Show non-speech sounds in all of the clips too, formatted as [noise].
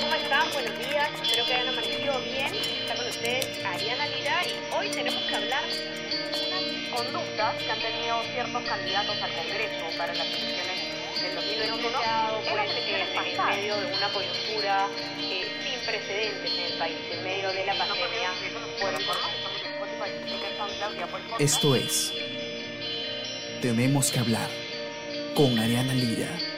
¿cómo están? Buenos días, espero que hayan amanecido bien. Está con ustedes Ariana Lira y hoy tenemos que hablar de unas conductas que han tenido ciertos candidatos al Congreso para las elecciones del 2021 en las elecciones en medio de una coyuntura eh, sin precedentes en el país, en medio de la pandemia. Bueno, por más Esto es Tenemos que hablar con Ariana Lira.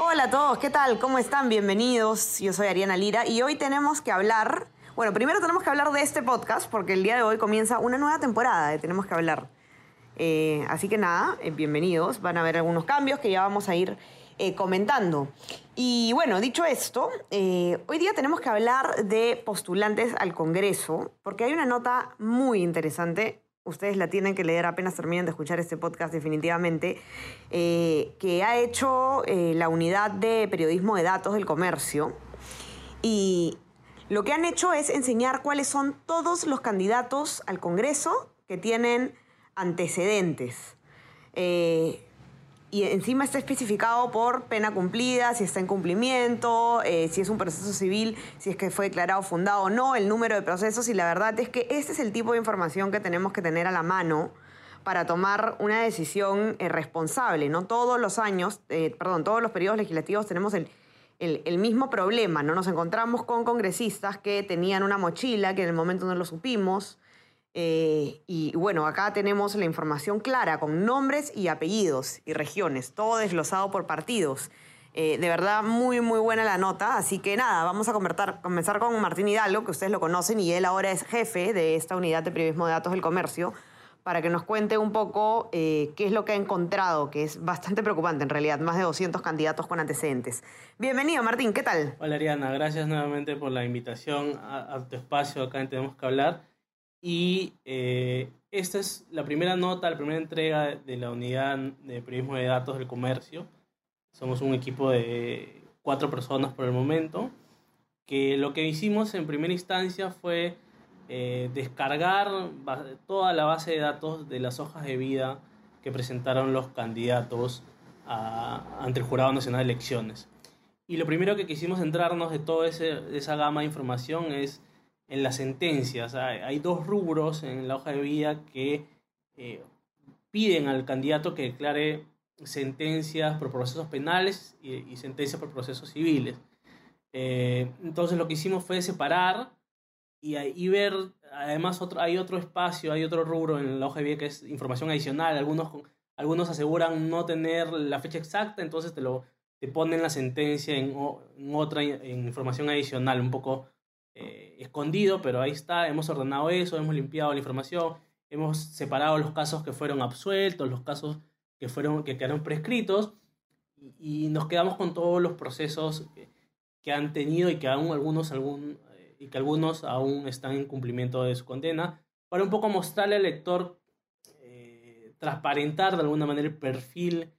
Hola a todos, ¿qué tal? ¿Cómo están? Bienvenidos. Yo soy Ariana Lira y hoy tenemos que hablar, bueno, primero tenemos que hablar de este podcast porque el día de hoy comienza una nueva temporada de Tenemos que hablar. Eh, así que nada, eh, bienvenidos. Van a haber algunos cambios que ya vamos a ir eh, comentando. Y bueno, dicho esto, hoy día tenemos que hablar de postulantes al Congreso porque hay una nota muy interesante ustedes la tienen que leer apenas terminen de escuchar este podcast definitivamente, eh, que ha hecho eh, la unidad de periodismo de datos del comercio. Y lo que han hecho es enseñar cuáles son todos los candidatos al Congreso que tienen antecedentes. Eh, y encima está especificado por pena cumplida, si está en cumplimiento, eh, si es un proceso civil, si es que fue declarado fundado o no, el número de procesos y la verdad es que este es el tipo de información que tenemos que tener a la mano para tomar una decisión eh, responsable. No todos los años, eh, perdón, todos los periodos legislativos tenemos el, el, mismo problema, ¿no? Nos encontramos con congresistas que tenían una mochila que en el momento no lo supimos, eh, y bueno, acá tenemos la información clara con nombres y apellidos y regiones, todo desglosado por partidos. Eh, de verdad, muy, muy buena la nota. Así que nada, vamos a comenzar con Martín Hidalgo, que ustedes lo conocen, y él ahora es jefe de esta unidad de periodismo de datos del comercio, para que nos cuente un poco eh, qué es lo que ha encontrado, que es bastante preocupante en realidad, más de 200 candidatos con antecedentes. Bienvenido, Martín, ¿qué tal? Hola, Ariana, gracias nuevamente por la invitación a, a tu espacio acá en Tenemos que hablar. Y eh, esta es la primera nota, la primera entrega de la unidad de periodismo de datos del comercio. Somos un equipo de cuatro personas por el momento, que lo que hicimos en primera instancia fue eh, descargar toda la base de datos de las hojas de vida que presentaron los candidatos ante el Jurado Nacional de Elecciones. Y lo primero que quisimos centrarnos de toda esa gama de información es en las sentencias. Hay dos rubros en la hoja de vida que eh, piden al candidato que declare sentencias por procesos penales y, sentencias por procesos civiles. Eh, entonces lo que hicimos fue separar y, y, ver, además otro, hay otro espacio, hay otro rubro en la hoja de vida que es información adicional. Algunos, algunos aseguran no tener la fecha exacta, entonces te, lo, te ponen la sentencia en, otra información adicional, un poco eh, escondido, pero ahí está, hemos ordenado eso, hemos limpiado la información, hemos separado los casos que fueron absueltos, los casos que, fueron, que quedaron prescritos, y, nos quedamos con todos los procesos que, han tenido y que aún algunos, algún, eh, y que algunos aún están en cumplimiento de su condena, para un poco mostrarle al lector, eh, transparentar de alguna manera el perfil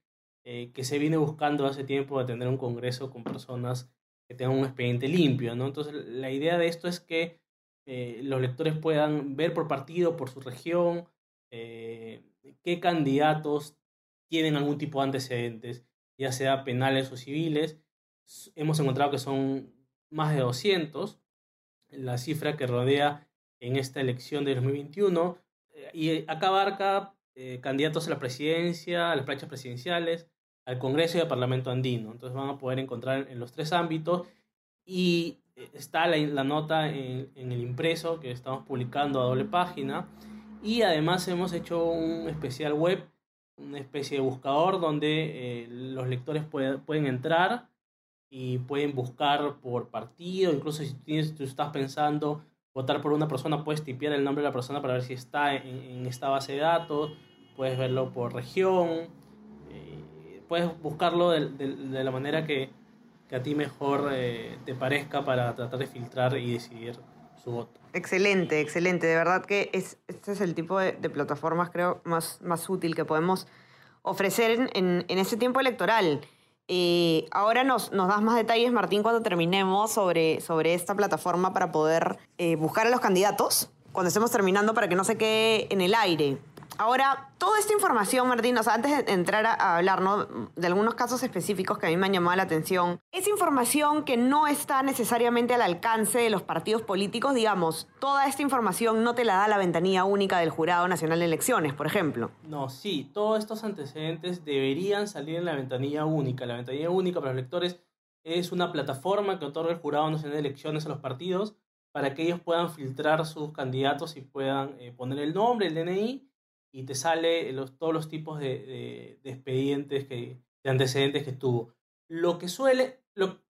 que se viene buscando hace tiempo de tener un congreso con personas que tengan un expediente limpio, ¿no? Entonces, la idea de esto es que eh, los lectores puedan ver por partido, por su región, eh, qué candidatos tienen algún tipo de antecedentes, ya sea penales o civiles. Hemos encontrado que son más de 200, la cifra que rodea en esta elección de 2021, eh, y acá abarca candidatos a la presidencia, a las planchas presidenciales, al Congreso y al Parlamento andino. Entonces van a poder encontrar en los tres ámbitos y eh, está la, nota en, el impreso que estamos publicando a doble página. Y además hemos hecho un especial web, una especie de buscador donde eh, los lectores pueden entrar y pueden buscar por partido, incluso si tienes, tú estás pensando votar por una persona, puedes tipear el nombre de la persona para ver si está en, en esta base de datos, puedes verlo por región, puedes buscarlo de, de, la manera que, que, a ti mejor eh, te parezca para tratar de filtrar y decidir su voto. Excelente, excelente. De verdad que es, este es el tipo de, plataformas, creo, más, más útil que podemos ofrecer en, en, en este tiempo electoral. Eh, ahora nos, nos, das más detalles, Martín, cuando terminemos sobre, sobre esta plataforma para poder eh, buscar a los candidatos, cuando estemos terminando, para que no se quede en el aire. Ahora, toda esta información, Martín, o sea, antes de entrar a hablar ¿no? de algunos casos específicos que a mí me han llamado la atención, es información que no está necesariamente al alcance de los partidos políticos, digamos, toda esta información no te la da la ventanilla única del Jurado Nacional de Elecciones, por ejemplo. No, sí, todos estos antecedentes deberían salir en la ventanilla única. La ventanilla única para los electores es una plataforma que otorga el Jurado Nacional de Elecciones a los partidos para que ellos puedan filtrar sus candidatos y puedan eh, poner el nombre, el DNI y te sale todos los tipos de, de, expedientes, que, de antecedentes que tuvo. Lo que suele, lo,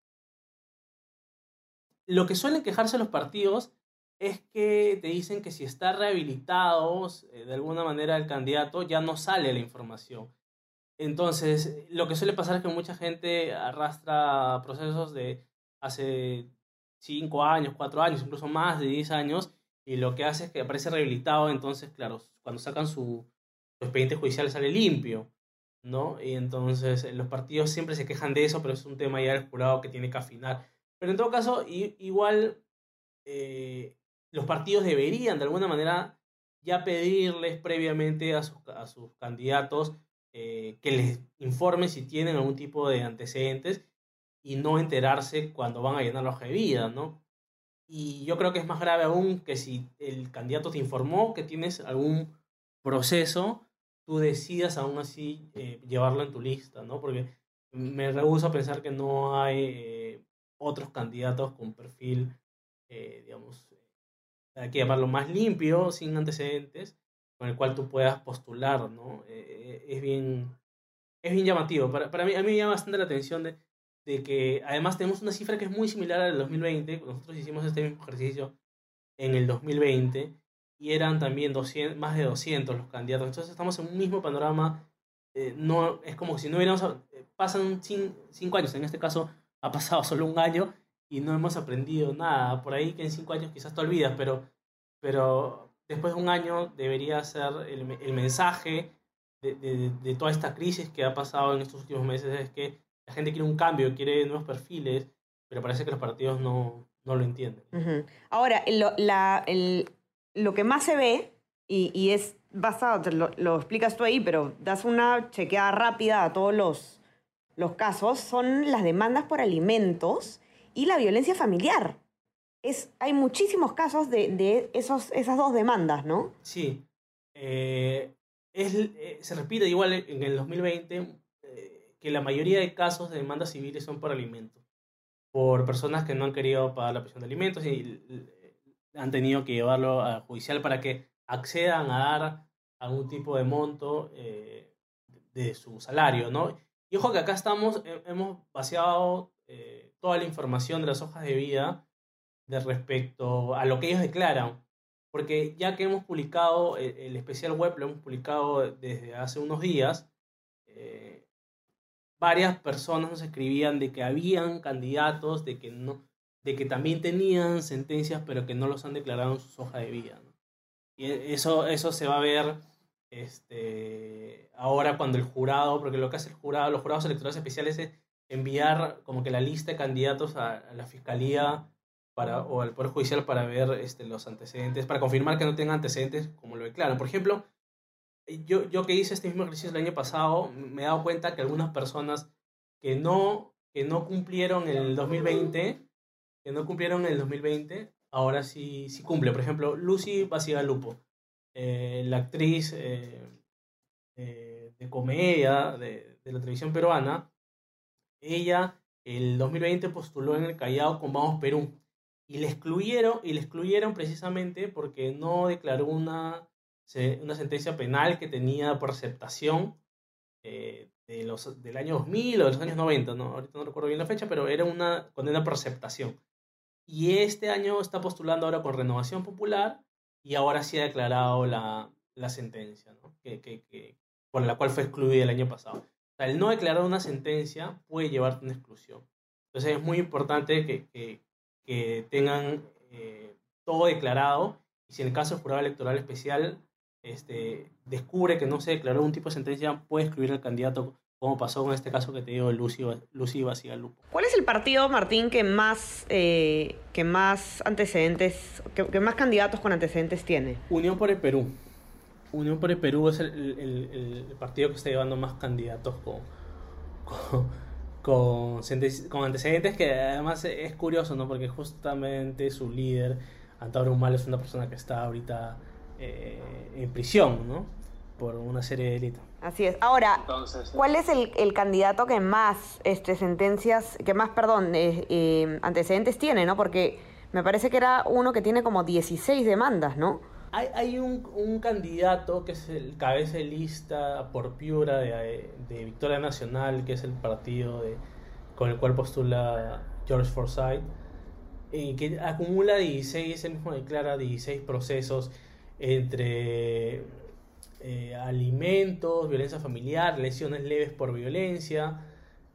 lo que suelen quejarse los partidos es que te dicen que si está rehabilitado eh, de alguna manera el candidato, ya no sale la información. Entonces, lo que suele pasar es que mucha gente arrastra procesos de hace 5 años, 4 años, incluso más de 10 años, y lo que hace es que aparece rehabilitado, entonces, claro, cuando sacan su, expediente judicial sale limpio, ¿no? Y entonces eh, los partidos siempre se quejan de eso, pero es un tema ya del jurado que tiene que afinar. Pero en todo caso, igual eh, los partidos deberían de alguna manera ya pedirles previamente a sus, a sus candidatos eh, que les informen si tienen algún tipo de antecedentes y no enterarse cuando van a llenar la hoja de vida, ¿no? Y yo creo que es más grave aún que si el candidato te informó que tienes algún proceso, tú decidas aún así eh, llevarlo en tu lista, ¿no? Porque me rehúso a pensar que no hay eh, otros candidatos con perfil, eh, digamos, hay que llamarlo más limpio, sin antecedentes, con el cual tú puedas postular, ¿no? es, bien, es bien llamativo. Para, para mí, a mí me llama bastante la atención de de que además tenemos una cifra que es muy similar al 2020. Nosotros hicimos este mismo ejercicio en el 2020 y eran también 200, más de 200 los candidatos. Entonces estamos en un mismo panorama. Eh, no, es como si no hubiéramos... Eh, pasan cinco años, en este caso ha pasado solo un año y no hemos aprendido nada. Por ahí que en cinco años quizás te olvidas, pero, pero después de un año debería ser el, el mensaje de, de, de, toda esta crisis que ha pasado en estos últimos meses es que la gente quiere un cambio, quiere nuevos perfiles, pero parece que los partidos no, no lo entienden. Ahora, lo, la, el, lo que más se ve, y, y es basado, lo, lo, explicas tú ahí, pero das una chequeada rápida a todos los, los casos, son las demandas por alimentos y la violencia familiar. Es, hay muchísimos casos de, de esos, esas dos demandas, ¿no? Sí. Eh, es, eh, se repite igual en el 2020 que la mayoría de casos de demandas civiles son por alimentos, por personas que no han querido pagar la pensión de alimentos y han tenido que llevarlo a judicial para que accedan a dar algún tipo de monto eh, de su salario, ¿no? Y ojo que acá estamos, hemos vaciado eh, toda la información de las hojas de vida de respecto a lo que ellos declaran, porque ya que hemos publicado el, el especial web, lo hemos publicado desde hace unos días, eh, varias personas nos escribían de que habían candidatos, de que no, de que también tenían sentencias, pero que no los han declarado en sus hojas de vida. Y e, eso, eso se va a ver este, ahora cuando el jurado, porque lo que hace el jurado, los jurados electorales especiales es enviar como que la lista de candidatos a, la fiscalía para, o al Poder Judicial para ver este, los antecedentes, para confirmar que no tengan antecedentes como lo declaran. Por ejemplo, yo, yo que hice este mismo ejercicio el año pasado, me he dado cuenta que algunas personas que no, que no cumplieron el 2020, que no cumplieron el 2020, ahora sí, sí cumple. Por ejemplo, Lucy Basigalupo, eh, la actriz eh, eh, de comedia de, de, la televisión peruana, ella el 2020 postuló en el Callao con Vamos Perú y le excluyeron y le excluyeron precisamente porque no declaró una una sentencia penal que tenía por aceptación eh, de los, del año 2000 o de los años 90, ¿no? ahorita no recuerdo bien la fecha, pero era una condena por aceptación. Y este año está postulando ahora con renovación popular y ahora sí ha declarado la, la sentencia, ¿no? que, que, que, por la cual fue excluida el año pasado. O sea, el no declarar una sentencia puede llevarte a una exclusión. Entonces es muy importante que, que, que tengan eh, todo declarado y si en el caso del jurado electoral especial este, descubre que no se declaró un tipo de sentencia, puede excluir al candidato, como pasó con este caso que te digo de Lucy, Lucy Lupo. ¿Cuál es el partido, Martín, que más, eh, que más antecedentes, que, más candidatos con antecedentes tiene? Unión por el Perú. Unión por el Perú es el, el, el, partido que está llevando más candidatos con, con, con, con, antecedentes que además es curioso, ¿no? Porque justamente su líder, Antauro Humala, es una persona que está ahorita eh, en prisión, ¿no? Por una serie de delitos. Así es. Ahora, ¿cuál es el, el, candidato que más este, sentencias, que más, perdón, eh, eh, antecedentes tiene, ¿no? Porque me parece que era uno que tiene como 16 demandas, ¿no? Hay, hay un, un, candidato que es el cabeza de lista por Piura de, de, Victoria Nacional, que es el partido de, con el cual postula George Forsyth, eh, que acumula 16, él mismo declara 16 procesos entre eh, alimentos, violencia familiar, lesiones leves por violencia,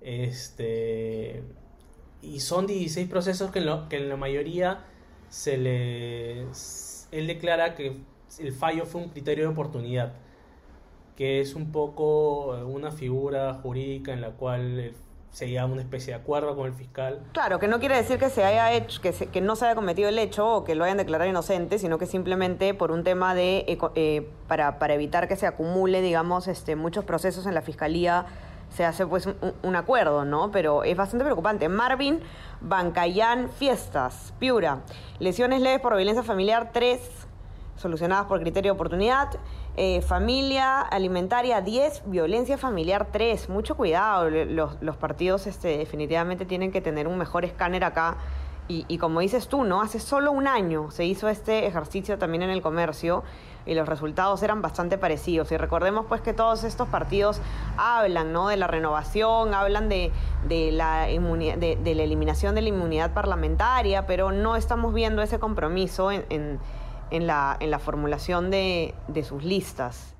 este, y son 16 procesos que en, la mayoría se les él declara que el fallo fue un criterio de oportunidad, que es un poco una figura jurídica en la cual llama una especie de acuerdo con el fiscal. Claro, que no quiere decir que se haya hecho, que, que no se haya cometido el hecho o que lo hayan declarado inocente, sino que simplemente por un tema de eh, para, para evitar que se acumule, digamos, este, muchos procesos en la fiscalía se hace pues un, acuerdo, ¿no? Pero es bastante preocupante. Marvin Bancayán Fiestas, Piura. Lesiones leves por violencia familiar, 3, solucionadas por criterio de oportunidad. Eh, familia alimentaria, 10. Violencia familiar, 3. Mucho cuidado. Los, los partidos este, definitivamente tienen que tener un mejor escáner acá. Y, y como dices tú, ¿no? Hace solo un año se hizo este ejercicio también en el comercio y los resultados eran bastante parecidos. Y recordemos pues que todos estos partidos hablan ¿no? de la renovación, hablan de, de la, de, de, la eliminación de la inmunidad parlamentaria, pero no estamos viendo ese compromiso en, en, en la, en la formulación de, de sus listas.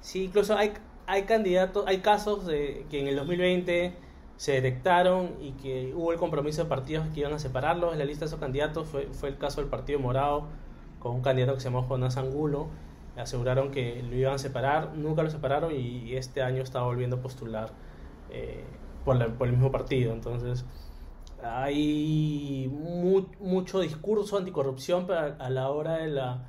Sí, incluso hay, hay candidatos, hay casos de que en el 2020 se detectaron y que hubo el compromiso de partidos que iban a separarlos en la lista de esos candidatos. Fue, fue el caso del Partido Morado con un candidato que se llamó Jonás Angulo. Aseguraron que lo iban a separar, nunca lo separaron y este año está volviendo a postular eh, por, por, el mismo partido. Entonces, hay mucho discurso anticorrupción pero a la hora de la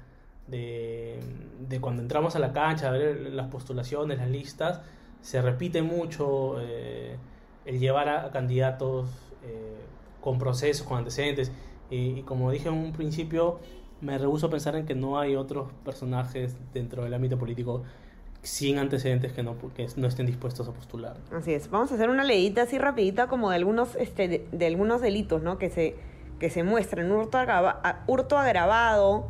de, de, cuando entramos a la cancha a ver las postulaciones, las listas, se repite mucho eh, el llevar a, candidatos eh, con procesos, con antecedentes. Y, y, como dije en un principio, me rehuso a pensar en que no hay otros personajes dentro del ámbito político sin antecedentes que no, que no estén dispuestos a postular. Así es. Vamos a hacer una leyita así rapidita como de algunos, este, de, algunos delitos, ¿no? Que se, que se muestran. Hurto, agrava, hurto agravado,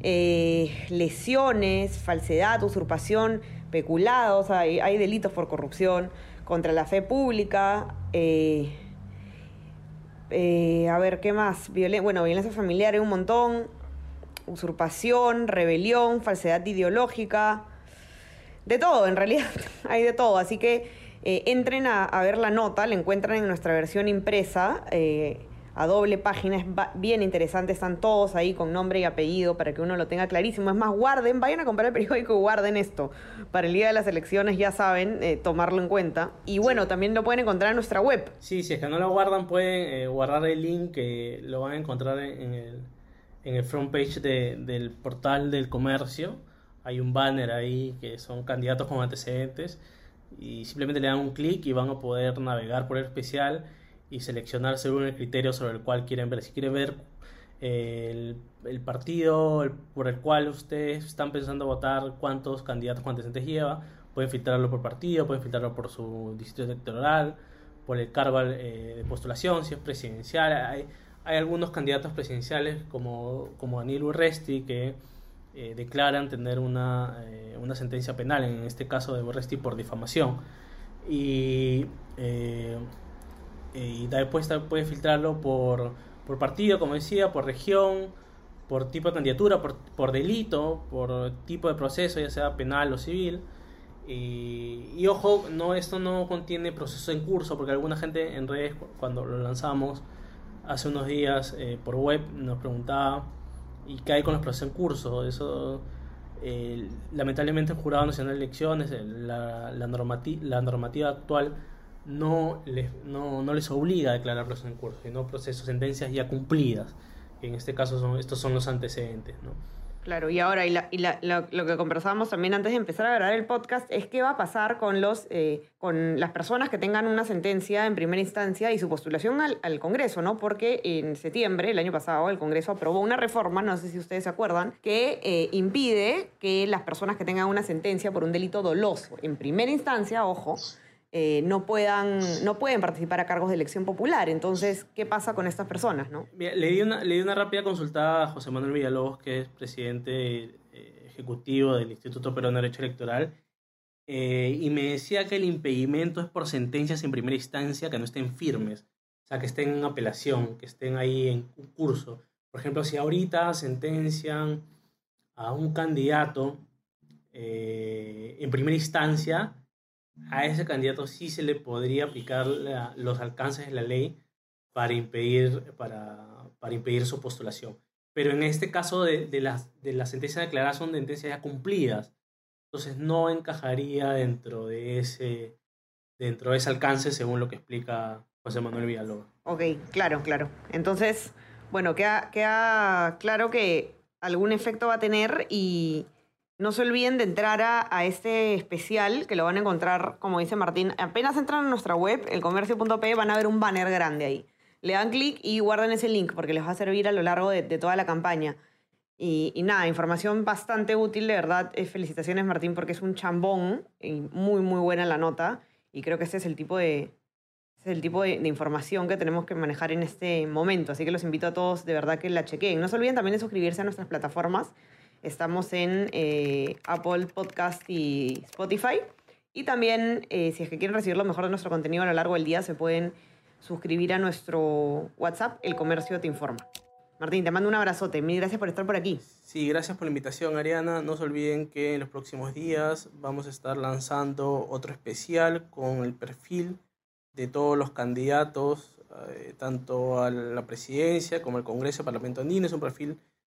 eh, lesiones, falsedad, usurpación, peculados, hay, hay delitos por corrupción contra la fe pública, eh, eh, a ver, ¿qué más? Violen bueno, violencia familiar hay un montón, usurpación, rebelión, falsedad ideológica, de todo, en realidad [laughs] hay de todo. Así que eh, entren a, a, ver la nota, la encuentran en nuestra versión impresa. Eh, a doble página, es bien interesante, están todos ahí con nombre y apellido para que uno lo tenga clarísimo. Es más, guarden, vayan a comprar el periódico y guarden esto. Para el día de las elecciones ya saben eh, tomarlo en cuenta. Y bueno, sí. también lo pueden encontrar en nuestra web. Sí, si es que no lo guardan, pueden eh, guardar el link que lo van a encontrar en, en el en el front page de, del portal del comercio hay un banner ahí que son candidatos con antecedentes y simplemente le dan un clic y van a poder navegar por el especial y seleccionar según el criterio sobre el cual quieren ver. Si quieren ver eh, el, el, partido el, por el cual ustedes están pensando votar, cuántos candidatos con antecedentes lleva, pueden filtrarlo por partido, pueden filtrarlo por su distrito electoral, por el cargo eh, de postulación, si es presidencial. Hay, hay algunos candidatos presidenciales como, como Daniel Urresti que eh, declaran tener una, eh, una, sentencia penal, en este caso de Urresti por difamación. Y, eh, y después puede filtrarlo por, por partido, como decía, por región, por tipo de candidatura, por, por delito, por tipo de proceso, ya sea penal o civil. Y, ojo, no, esto no contiene proceso en curso, porque alguna gente en redes, cuando lo lanzamos, hace unos días por web nos preguntaba y hay con los procesos en curso. Eso, eh, lamentablemente, el Jurado Nacional de Elecciones, la, la, normati la normativa actual, no les, no, no les obliga a declarar procesos en curso, sino procesos, sentencias ya cumplidas. En este caso, son, estos son los antecedentes. ¿no? Claro, y ahora y la, y la, lo, lo que conversábamos también antes de empezar a grabar el podcast es qué va a pasar con, los, eh, con las personas que tengan una sentencia en primera instancia y su postulación al, Congreso, ¿no? Porque en septiembre, el año pasado, el Congreso aprobó una reforma, no sé si ustedes se acuerdan, que eh, impide que las personas que tengan una sentencia por un delito doloso en primera instancia, ojo, eh, no, puedan, no pueden participar a cargos de elección popular. Entonces, ¿qué pasa con estas personas? No? le, di una, le di una rápida consulta a José Manuel Villalobos, que es presidente eh, ejecutivo del Instituto Peruano de Derecho Electoral, eh, y me decía que el impedimento es por sentencias en primera instancia que no estén firmes, o sea, que estén en apelación, que estén ahí en curso. Por ejemplo, si ahorita sentencian a un candidato en primera instancia, a ese candidato sí se le podría aplicar los alcances de la ley para impedir, para, para impedir su postulación. Pero en este caso de, de las, de las sentencias declaradas son sentencias ya cumplidas. Entonces no encajaría dentro de ese, dentro de ese alcance según lo que explica José Manuel Villalobos. Ok, claro, claro. Entonces, bueno, queda, queda claro que algún efecto va a tener y, no se olviden de entrar a, este especial, que lo van a encontrar, como dice Martín, apenas entran a nuestra web, elcomercio.p, van a ver un banner grande ahí. Le dan clic y guarden ese link porque les va a servir a lo largo de, toda la campaña. Y, nada, información bastante útil, de verdad. Eh, felicitaciones, Martín, porque es un chambón y muy, muy buena la nota. Y creo que este es el tipo de, el tipo de, de, información que tenemos que manejar en este momento. Así que los invito a todos de verdad que la chequeen. No se olviden también de suscribirse a nuestras plataformas Estamos en eh, Apple Podcast y Spotify. Y también, eh, si es que quieren recibir lo mejor de nuestro contenido a lo largo del día, se pueden suscribir a nuestro WhatsApp, El Comercio Te Informa. Martín, te mando un abrazote. Mil gracias por estar por aquí. Sí, gracias por la invitación, Ariana. No se olviden que en los próximos días vamos a estar lanzando otro especial con el perfil de todos los candidatos, eh, tanto a la presidencia como al Congreso, Parlamento Andino. Es un perfil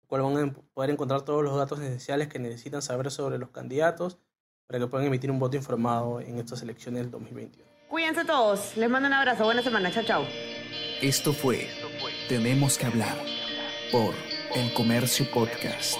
cual van a poder encontrar todos los datos esenciales que necesitan saber sobre los candidatos para que puedan emitir un voto informado en estas elecciones del 2021. Cuídense todos, les mando un abrazo, buena semana, chao, chao. Esto fue Tenemos que hablar por El Comercio Podcast.